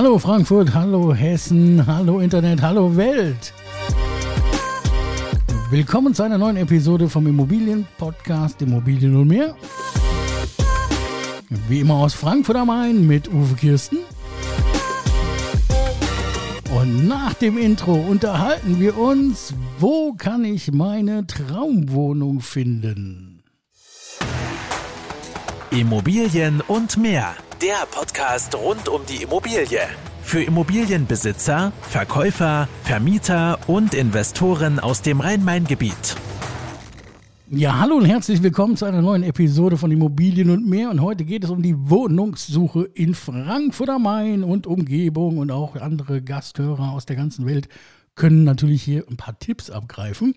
Hallo Frankfurt, hallo Hessen, hallo Internet, hallo Welt. Willkommen zu einer neuen Episode vom Immobilien-Podcast Immobilien und mehr. Wie immer aus Frankfurt am Main mit Uwe Kirsten. Und nach dem Intro unterhalten wir uns, wo kann ich meine Traumwohnung finden? Immobilien und mehr. Der Podcast rund um die Immobilie. Für Immobilienbesitzer, Verkäufer, Vermieter und Investoren aus dem Rhein-Main-Gebiet. Ja, hallo und herzlich willkommen zu einer neuen Episode von Immobilien und mehr. Und heute geht es um die Wohnungssuche in Frankfurt am Main und Umgebung und auch andere Gasthörer aus der ganzen Welt können natürlich hier ein paar Tipps abgreifen,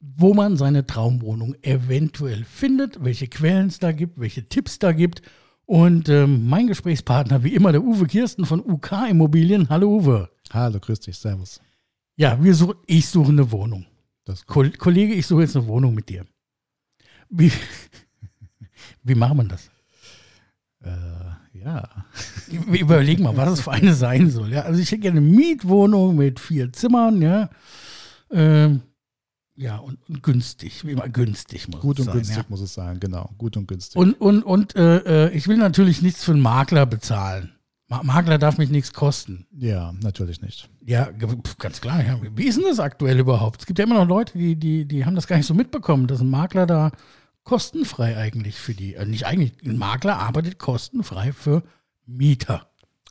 wo man seine Traumwohnung eventuell findet, welche Quellen es da gibt, welche Tipps da gibt. Und ähm, mein Gesprächspartner, wie immer, der Uwe Kirsten von UK Immobilien. Hallo Uwe. Hallo, grüß dich, servus. Ja, wir suchen, ich suche eine Wohnung. Kol Kollege, ich suche jetzt eine Wohnung mit dir. Wie, wie macht man das? Äh, ja, Wir überlegen mal, was es für eine sein soll. Ja? Also ich hätte gerne eine Mietwohnung mit vier Zimmern, ja. Ähm, ja, und, und günstig, wie immer günstig muss gut es und sein. günstig ja. muss es sein, genau. Gut und günstig. Und, und, und äh, äh, ich will natürlich nichts für einen Makler bezahlen. Ma Makler darf mich nichts kosten. ja, natürlich nicht. Ja, ganz klar. Ja. Wie ist denn das aktuell überhaupt? Es gibt ja immer noch Leute, die, die, die haben das gar nicht so mitbekommen, dass ein Makler da kostenfrei eigentlich für die, äh, nicht eigentlich, ein Makler arbeitet kostenfrei für Mieter.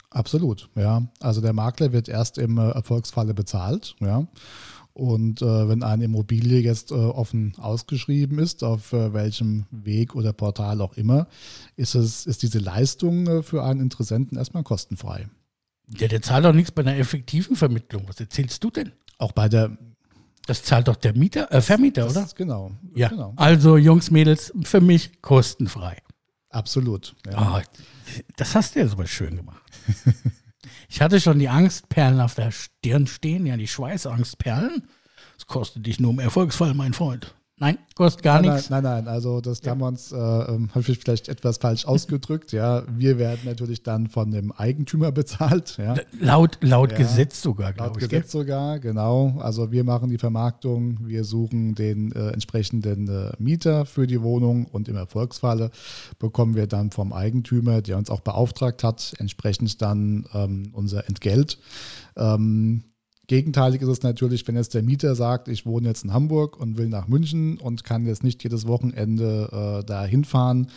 Absolut, ja. Also der Makler wird erst im äh, Erfolgsfalle bezahlt, ja. Und äh, wenn eine Immobilie jetzt äh, offen ausgeschrieben ist, auf äh, welchem Weg oder Portal auch immer, ist, es, ist diese Leistung äh, für einen Interessenten erstmal kostenfrei. Der, der zahlt doch nichts bei einer effektiven Vermittlung. Was erzählst du denn? Auch bei der Das zahlt doch der Mieter, äh, Vermieter, das oder? Ist, genau. Ja. Genau. Also Jungs, Mädels, für mich kostenfrei. Absolut. Ja. Oh, das hast du ja super schön gemacht. Ich hatte schon die Angstperlen auf der Stirn stehen, ja, die Schweißangstperlen. Das kostet dich nur im Erfolgsfall, mein Freund. Nein, kostet gar Nein, nichts. nein, nein, nein, also das haben wir uns äh, ähm, habe ich vielleicht etwas falsch ausgedrückt. Ja, wir werden natürlich dann von dem Eigentümer bezahlt. Ja, Laut, laut Ja. Gesetz sogar, laut glaube ich. Gesetz sogar, genau. Also wir machen die Vermarktung, wir suchen den äh, entsprechenden äh, Mieter für die Wohnung und im Erfolgsfalle bekommen wir dann vom Eigentümer, der uns auch beauftragt hat, entsprechend dann ähm, unser Entgelt. Ähm, Gegenteilig ist es natürlich, wenn jetzt der Mieter sagt, ich wohne jetzt in Hamburg und will nach München und kann jetzt nicht jedes Wochenende äh, da hinfahren,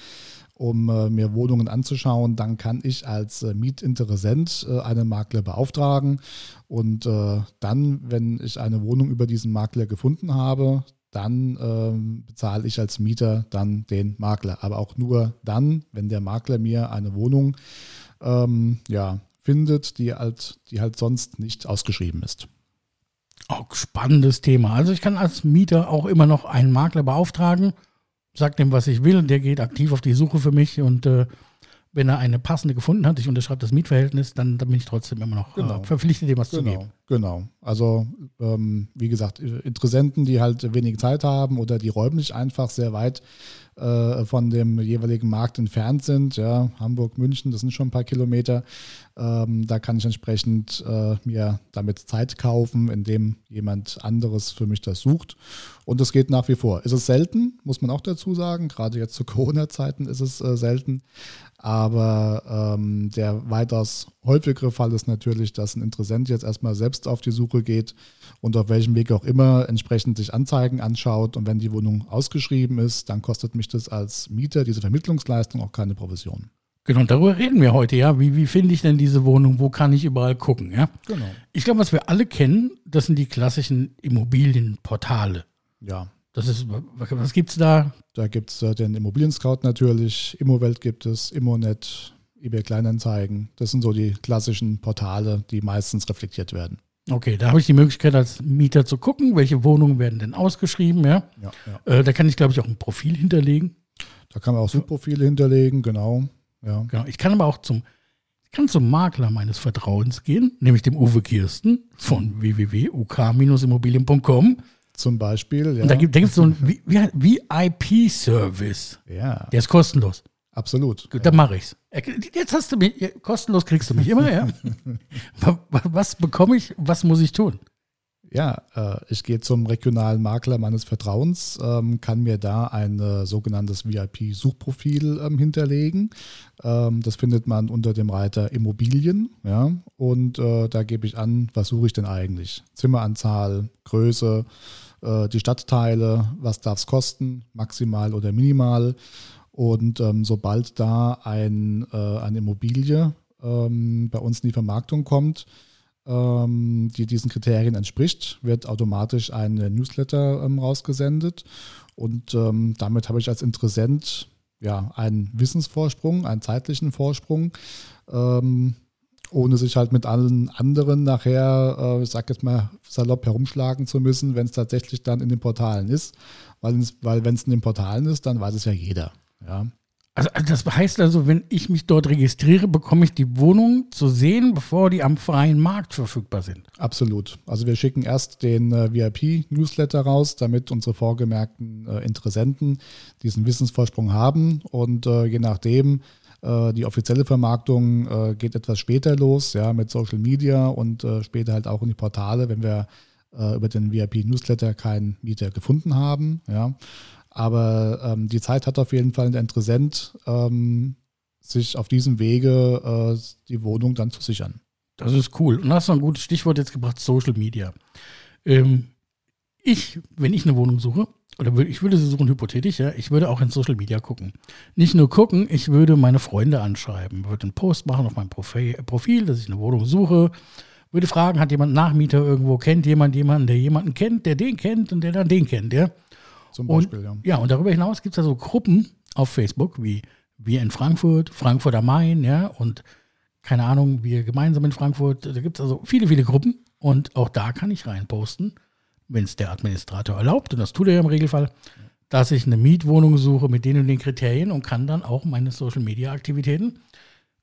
um äh, mir Wohnungen anzuschauen, dann kann ich als äh, Mietinteressent äh, einen Makler beauftragen. Und äh, dann, wenn ich eine Wohnung über diesen Makler gefunden habe, dann ähm, bezahle ich als Mieter dann den Makler. Aber auch nur dann, wenn der Makler mir eine Wohnung ähm, ja, findet, die halt, die halt sonst nicht ausgeschrieben ist. Auch spannendes Thema. Also ich kann als Mieter auch immer noch einen Makler beauftragen, sagt dem, was ich will, der geht aktiv auf die Suche für mich und äh, wenn er eine passende gefunden hat, ich unterschreibe das Mietverhältnis, dann, dann bin ich trotzdem immer noch Genau. äh, verpflichtet, dem was zu Genau, geben. Genau. Also ähm, wie gesagt, Interessenten, die halt wenig Zeit haben oder die räumlich einfach sehr weit äh, von dem jeweiligen Markt entfernt sind, ja, Hamburg, München, das sind schon ein paar Kilometer, ähm, da kann ich entsprechend äh, mir damit Zeit kaufen, indem jemand anderes für mich das sucht. Und das geht nach wie vor. Ist es selten, muss man auch dazu sagen, gerade jetzt zu Corona-Zeiten ist es äh, selten. Aber ähm, der weitaus häufigere Fall ist natürlich, dass ein Interessent jetzt erstmal selbst auf die Suche geht und auf welchem Weg auch immer entsprechend sich Anzeigen anschaut. Und wenn die Wohnung ausgeschrieben ist, dann kostet mich das als Mieter, diese Vermittlungsleistung, auch keine Provision. Genau, darüber reden wir heute, ja. Wie, wie finde ich denn diese Wohnung? Wo kann ich überall gucken, ja? Genau. Ich glaube, was wir alle kennen, das sind die klassischen Immobilienportale. Ja, Das ist, was gibt's da? da gibt es äh, den Immobilien-Scout natürlich, Immowelt gibt es, Immonet, eBay Kleinanzeigen. Das sind so die klassischen Portale, die meistens reflektiert werden. Okay, da habe ich die Möglichkeit als Mieter zu gucken, welche Wohnungen werden denn ausgeschrieben, ja. Ja, ja. Äh, da kann ich, glaube ich, auch ein Profil hinterlegen. Da kann man auch Subprofile hinterlegen, genau. Ja. Genau. Ich kann aber auch zum, ich kann zum Makler meines Vertrauens gehen, nämlich dem Uwe Kirsten von www.uk-immobilien.com. Zum Beispiel, ja. Und da gibt es so einen VIP-Service. ja. Der ist kostenlos. Absolut. Gut, dann mache ich's. Jetzt hast du mich, kostenlos kriegst du mich immer, ja. was bekomme ich, was muss ich tun? Ja, äh, ich gehe zum regionalen Makler meines Vertrauens, ähm, kann mir da ein äh, sogenanntes VIP-Suchprofil ähm, hinterlegen. Ähm, das findet man unter dem Reiter Immobilien. Ja, und äh, da gebe ich an, was suche ich denn eigentlich? Zimmeranzahl, Größe, äh, die Stadtteile, was darf es kosten, maximal oder minimal. Und ähm, sobald da ein, äh, eine Immobilie ähm, bei uns in die Vermarktung kommt, ähm, die diesen Kriterien entspricht, wird automatisch ein Newsletter ähm, rausgesendet. Und ähm, damit habe ich als Interessent ja, einen Wissensvorsprung, einen zeitlichen Vorsprung, ähm, ohne sich halt mit allen anderen nachher, äh, ich sag jetzt mal, salopp herumschlagen zu müssen, wenn es tatsächlich dann in den Portalen ist. Weil, weil wenn es in den Portalen ist, dann weiß es ja jeder. Ja. Also, also das heißt also, wenn ich mich dort registriere, bekomme ich die Wohnung zu sehen, bevor die am freien Markt verfügbar sind. Absolut. Also wir schicken erst den äh, VIP-Newsletter raus, damit unsere vorgemerkten äh, Interessenten diesen Wissensvorsprung haben. Und äh, je nachdem, äh, die offizielle Vermarktung äh, geht etwas später los, ja, mit Social Media und äh, später halt auch in die Portale, wenn wir über den VIP-Newsletter keinen Mieter gefunden haben. Ja. Aber ähm, die Zeit hat auf jeden Fall der Interessent, ähm, sich auf diesem Wege äh, die Wohnung dann zu sichern. Das ist cool. Und hast du ein gutes Stichwort jetzt gebracht, Social Media. Ähm, ich, wenn ich eine Wohnung suche, oder ich würde sie suchen hypothetisch, ja, ich würde auch in Social Media gucken. Nicht nur gucken, ich würde meine Freunde anschreiben, würde einen Post machen auf meinem Profil, dass ich eine Wohnung suche, würde fragen, hat jemand Nachmieter irgendwo, kennt jemand jemanden, der jemanden kennt, der den kennt und der dann den kennt, ja. Zum Beispiel, und, ja. Ja, und darüber hinaus gibt es ja so Gruppen auf Facebook, wie wir in Frankfurt, Frankfurt am Main, ja, und keine Ahnung, wir gemeinsam in Frankfurt. Da gibt es also viele, viele Gruppen und auch da kann ich reinposten, wenn es der Administrator erlaubt, und das tut er ja im Regelfall, dass ich eine Mietwohnung suche mit den und den Kriterien und kann dann auch meine Social-Media-Aktivitäten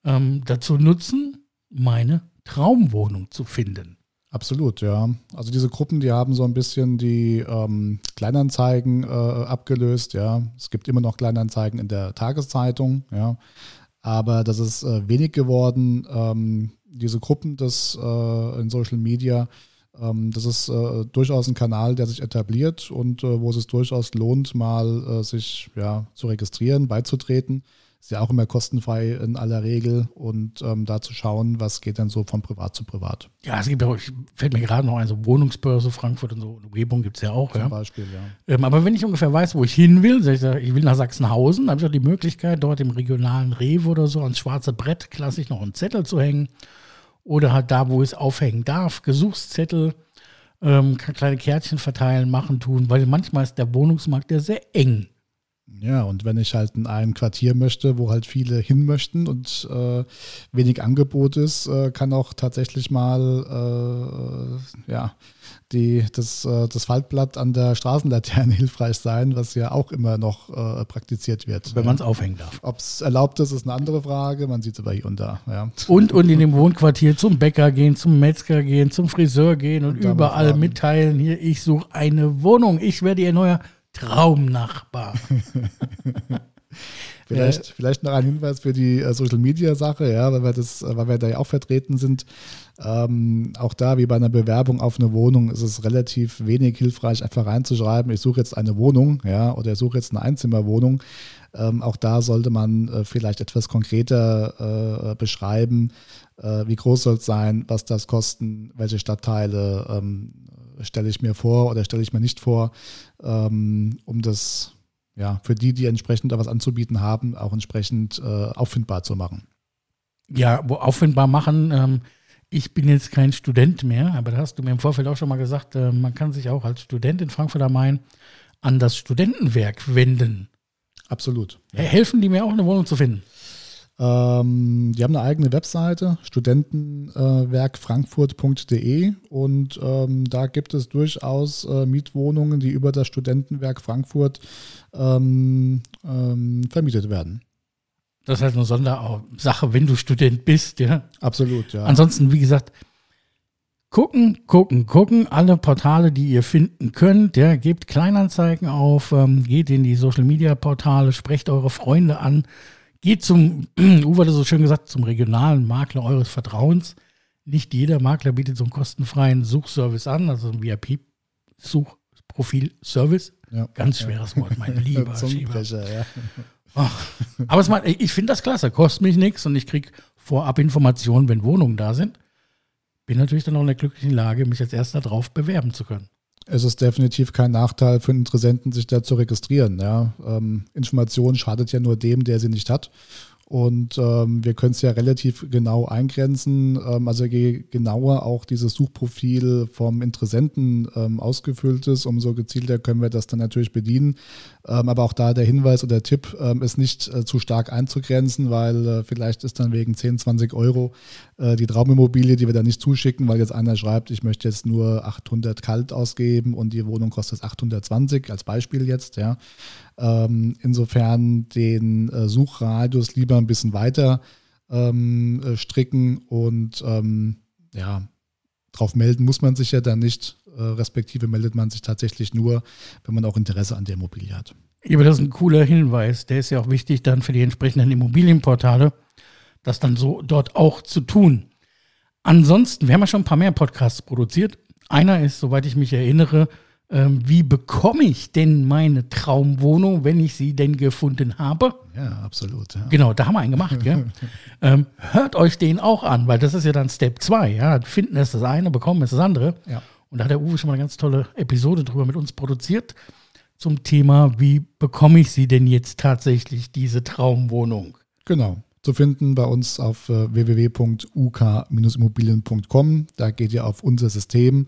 ähm, dazu nutzen, meine Traumwohnung zu finden. Absolut, ja. Also diese Gruppen, die haben so ein bisschen die ähm, Kleinanzeigen äh, abgelöst, ja. Es gibt immer noch Kleinanzeigen in der Tageszeitung, ja. Aber das ist äh, wenig geworden. Ähm, diese Gruppen das, äh, in Social Media, ähm, das ist äh, durchaus ein Kanal, der sich etabliert und äh, wo es durchaus lohnt, mal äh, sich ja, zu registrieren, beizutreten. Ist ja auch immer kostenfrei in aller Regel und ähm, da zu schauen, was geht dann so von privat zu privat. Ja, es gibt auch, fällt mir gerade noch ein, so Wohnungsbörse Frankfurt und so, Umgebung gibt es ja auch. Zum ja. Beispiel, ja. Ähm, aber wenn ich ungefähr weiß, wo ich hin will, ich, ich will nach Sachsenhausen, habe ich auch die Möglichkeit, dort im regionalen Rewe oder so ans schwarze Brett klassisch noch einen Zettel zu hängen. Oder halt da, wo ich es aufhängen darf, Gesuchszettel, ähm, kleine Kärtchen verteilen, machen, tun, weil manchmal ist der Wohnungsmarkt ja sehr eng. Ja, und wenn ich halt in ein Quartier möchte, wo halt viele hin möchten und äh, wenig Angebot ist, äh, kann auch tatsächlich mal äh, ja, die, das, äh, das Faltblatt an der Straßenlaterne hilfreich sein, was ja auch immer noch äh, praktiziert wird. Wenn man es aufhängen darf. Ob es erlaubt ist, ist eine andere Frage. Man sieht es aber hier und da. Ja. Und, und in dem Wohnquartier zum Bäcker gehen, zum Metzger gehen, zum Friseur gehen und, und überall mitteilen, hier, ich suche eine Wohnung, ich werde ihr neuer Traumnachbar. vielleicht, äh, vielleicht noch ein Hinweis für die äh, Social Media Sache, ja, weil wir das, weil wir da ja auch vertreten sind. Ähm, auch da, wie bei einer Bewerbung auf eine Wohnung, ist es relativ wenig hilfreich, einfach reinzuschreiben, ich suche jetzt eine Wohnung, ja, oder ich suche jetzt eine Einzimmerwohnung. Ähm, auch da sollte man äh, vielleicht etwas konkreter äh, beschreiben, äh, wie groß soll es sein, was das kosten, welche Stadtteile, ähm, stelle ich mir vor oder stelle ich mir nicht vor, ähm, um das ja für die, die entsprechend da was anzubieten haben, auch entsprechend äh, auffindbar zu machen. Ja, wo auffindbar machen. Ähm, ich bin jetzt kein Student mehr, aber da hast du mir im Vorfeld auch schon mal gesagt, äh, man kann sich auch als Student in Frankfurt am Main an das Studentenwerk wenden. Absolut. Ja. Helfen die mir auch eine Wohnung zu finden? Ähm, die haben eine eigene Webseite, studentenwerkfrankfurt.de und ähm, da gibt es durchaus äh, Mietwohnungen, die über das Studentenwerk Frankfurt ähm, ähm vermietet werden. Das heißt eine Sondersache, wenn du Student bist, ja. Absolut, ja. Ansonsten, wie gesagt, gucken, gucken, gucken. Alle Portale, die ihr finden könnt, ja, gebt Kleinanzeigen auf, ähm, geht in die Social Media Portale, sprecht eure Freunde an geht zum, Uwe hat es so schön gesagt, zum regionalen Makler eures Vertrauens. Nicht jeder Makler bietet so einen kostenfreien Suchservice an, also ein VIP-Suchprofil-Service. Ja. Ganz schweres Wort, mein lieber Schieber. Ja. Oh. Aber es macht, ich finde das klasse, kostet mich nichts und ich kriege vorab Informationen, wenn Wohnungen da sind. Bin natürlich dann auch in der glücklichen Lage, mich als erster drauf bewerben zu können es ist definitiv kein Nachteil für Interessenten, sich da zu registrieren. Ja. Ähm, Information schadet ja nur dem, der sie nicht hat. Und ähm, wir können es ja relativ genau eingrenzen. Ähm, also je genauer auch dieses Suchprofil vom Interessenten ähm, ausgefüllt ist, umso gezielter können wir das dann natürlich bedienen. Ähm, aber auch da der Hinweis oder Tipp ähm, ist nicht äh, zu stark einzugrenzen, weil äh, vielleicht ist dann wegen 10, 20 Euro äh, die Traumimmobilie, die wir dann nicht zuschicken, weil jetzt einer schreibt, ich möchte jetzt nur 800 kalt ausgeben und die Wohnung kostet 820 als Beispiel jetzt. Ja. Ähm, insofern den äh, Suchradius lieber ein bisschen weiter ähm, äh, stricken und ähm, ja, drauf melden muss man sich ja dann nicht, äh, respektive meldet man sich tatsächlich nur, wenn man auch Interesse an der Immobilie hat. Aber das ist ein cooler Hinweis. Der ist ja auch wichtig dann für die entsprechenden Immobilienportale, das dann so dort auch zu tun. Ansonsten, wir haben ja schon ein paar mehr Podcasts produziert. Einer ist, soweit ich mich erinnere, ähm, wie bekomme ich denn meine Traumwohnung, wenn ich sie denn gefunden habe? Ja, absolut. Ja. Genau, da haben wir einen gemacht. Gell? ähm, hört euch den auch an, weil das ist ja dann Step 2. Ja? Finden ist das eine, bekommen ist das andere. Ja. Und da hat der Uwe schon mal eine ganz tolle Episode drüber mit uns produziert zum Thema, wie bekomme ich sie denn jetzt tatsächlich, diese Traumwohnung? Genau zu finden bei uns auf äh, www.uk-immobilien.com. Da geht ihr auf unser System.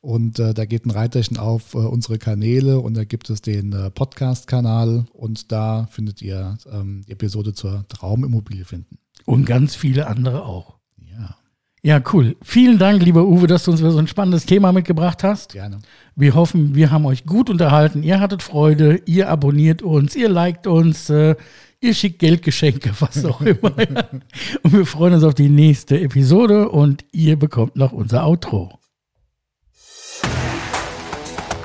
Und äh, da geht ein Reiterchen auf äh, unsere Kanäle und da gibt es den äh, Podcast-Kanal und da findet ihr ähm, die Episode zur Traumimmobilie finden. Und ganz viele andere auch. Ja. Ja, cool. Vielen Dank, lieber Uwe, dass du uns wieder so ein spannendes Thema mitgebracht hast. Gerne. Wir hoffen, wir haben euch gut unterhalten. Ihr hattet Freude, ihr abonniert uns, ihr liked uns, äh, ihr schickt Geldgeschenke, was auch immer. und wir freuen uns auf die nächste Episode und ihr bekommt noch unser Outro.